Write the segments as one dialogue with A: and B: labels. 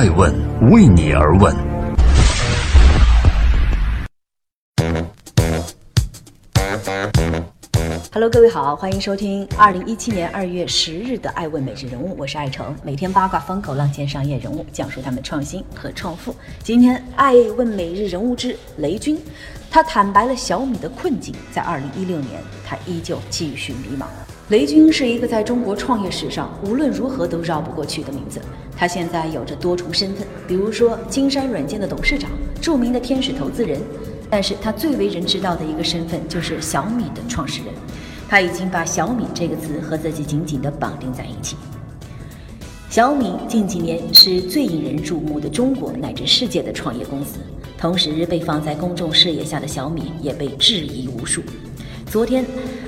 A: 爱问为你而问。
B: Hello，各位好，欢迎收听二零一七年二月十日的《爱问每日人物》，我是爱成，每天八卦风口浪尖商业人物，讲述他们创新和创富。今天《爱问每日人物》之雷军，他坦白了小米的困境，在二零一六年，他依旧继续迷茫。雷军是一个在中国创业史上无论如何都绕不过去的名字。他现在有着多重身份，比如说金山软件的董事长，著名的天使投资人。但是他最为人知道的一个身份就是小米的创始人。他已经把小米这个词和自己紧紧地绑定在一起。小米近几年是最引人注目的中国乃至世界的创业公司，同时被放在公众视野下的小米也被质疑无数。昨天，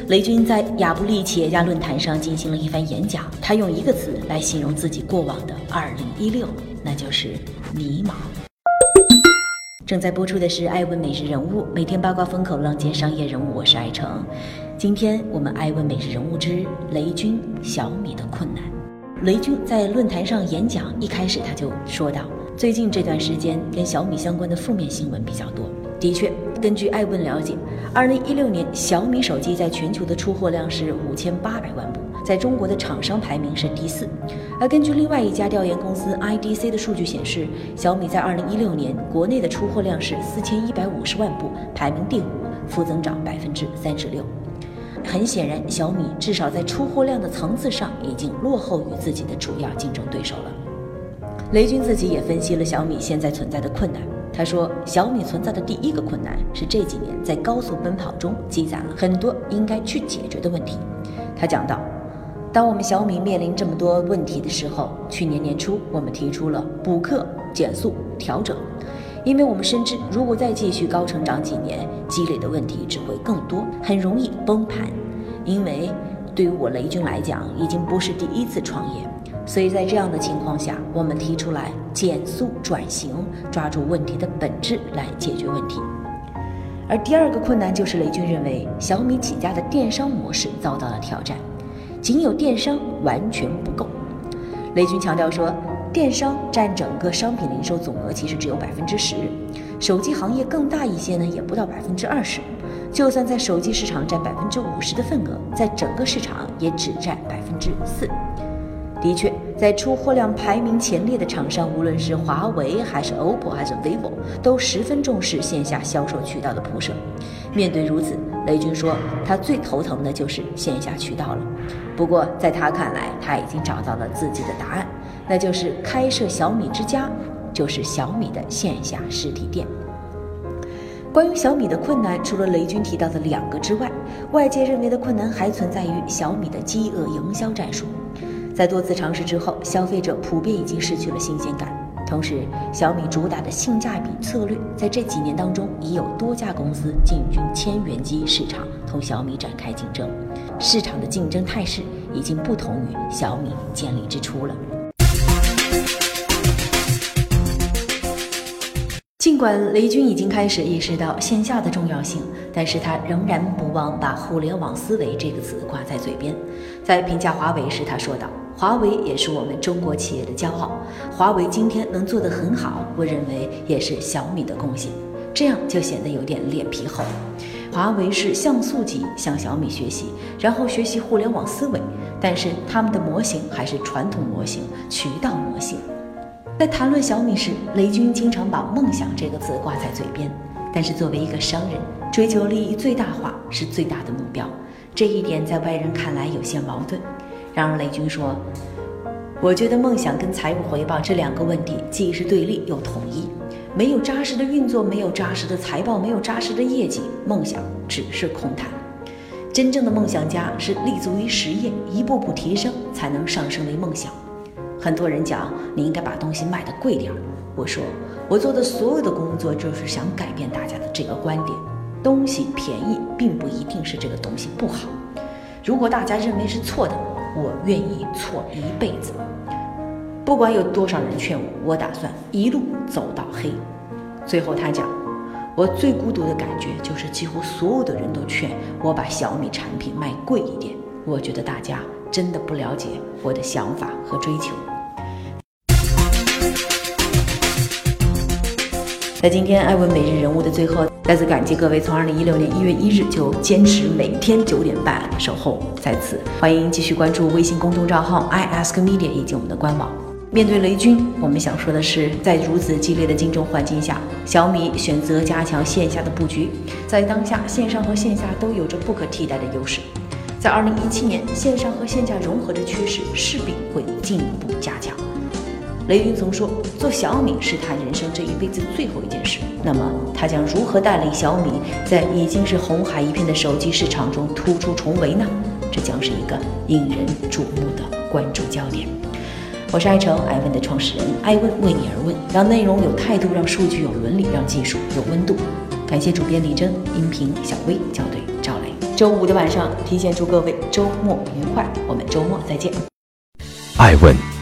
B: 雷军在亚布力企业家论坛上进行了一番演讲。他用一个词来形容自己过往的2016，那就是迷茫。正在播出的是《爱问每日人物》，每天八卦风口浪尖商业人物，我是爱成。今天我们《爱问每日人物》之雷军小米的困难。雷军在论坛上演讲，一开始他就说到，最近这段时间跟小米相关的负面新闻比较多。的确，根据爱问了解，二零一六年小米手机在全球的出货量是五千八百万部，在中国的厂商排名是第四。而根据另外一家调研公司 IDC 的数据显示，小米在二零一六年国内的出货量是四千一百五十万部，排名第五，负增长百分之三十六。很显然，小米至少在出货量的层次上已经落后于自己的主要竞争对手了。雷军自己也分析了小米现在存在的困难。他说，小米存在的第一个困难是这几年在高速奔跑中积攒了很多应该去解决的问题。他讲到，当我们小米面临这么多问题的时候，去年年初我们提出了补课、减速、调整，因为我们深知，如果再继续高成长几年，积累的问题只会更多，很容易崩盘。因为对于我雷军来讲，已经不是第一次创业。所以在这样的情况下，我们提出来减速转型，抓住问题的本质来解决问题。而第二个困难就是雷军认为小米起家的电商模式遭到了挑战，仅有电商完全不够。雷军强调说，电商占整个商品零售总额其实只有百分之十，手机行业更大一些呢，也不到百分之二十。就算在手机市场占百分之五十的份额，在整个市场也只占百分之四。的确，在出货量排名前列的厂商，无论是华为还是 OPPO 还是 vivo，都十分重视线下销售渠道的铺设。面对如此，雷军说，他最头疼的就是线下渠道了。不过，在他看来，他已经找到了自己的答案，那就是开设小米之家，就是小米的线下实体店。关于小米的困难，除了雷军提到的两个之外，外界认为的困难还存在于小米的饥饿营销战术。在多次尝试之后，消费者普遍已经失去了新鲜感。同时，小米主打的性价比策略，在这几年当中已有多家公司进军千元机市场，同小米展开竞争。市场的竞争态势已经不同于小米建立之初了。尽管雷军已经开始意识到线下的重要性，但是他仍然不忘把“互联网思维”这个词挂在嘴边。在评价华为时，他说道：“华为也是我们中国企业的骄傲。华为今天能做得很好，我认为也是小米的贡献。这样就显得有点脸皮厚。华为是像素级向小米学习，然后学习互联网思维，但是他们的模型还是传统模型、渠道模型。”在谈论小米时，雷军经常把“梦想”这个词挂在嘴边。但是作为一个商人，追求利益最大化是最大的目标。这一点在外人看来有些矛盾。然而雷军说：“我觉得梦想跟财务回报这两个问题既是对立又统一。没有扎实的运作，没有扎实的财报，没有扎实的业绩，梦想只是空谈。真正的梦想家是立足于实业，一步步提升，才能上升为梦想。”很多人讲你应该把东西卖的贵点儿，我说我做的所有的工作就是想改变大家的这个观点，东西便宜并不一定是这个东西不好，如果大家认为是错的，我愿意错一辈子，不管有多少人劝我，我打算一路走到黑。最后他讲，我最孤独的感觉就是几乎所有的人都劝我把小米产品卖贵一点，我觉得大家真的不了解我的想法和追求。在今天艾问每日人物的最后，再次感激各位从二零一六年一月一日就坚持每天九点半守候在此。欢迎继续关注微信公众账号 i ask media 以及我们的官网。面对雷军，我们想说的是，在如此激烈的竞争环境下，小米选择加强线下的布局。在当下，线上和线下都有着不可替代的优势。在二零一七年，线上和线下融合的趋势势必会进一步加强。雷军曾说：“做小米是他人生这一辈子最后一件事。”那么，他将如何带领小米在已经是红海一片的手机市场中突出重围呢？这将是一个引人瞩目的关注焦点。我是爱成爱问的创始人，爱问为你而问，让内容有态度，让数据有伦理，让技术有温度。感谢主编李真，音频小薇，校对赵雷。周五的晚上，提前祝各位周末愉快，我们周末再见。
A: 爱问。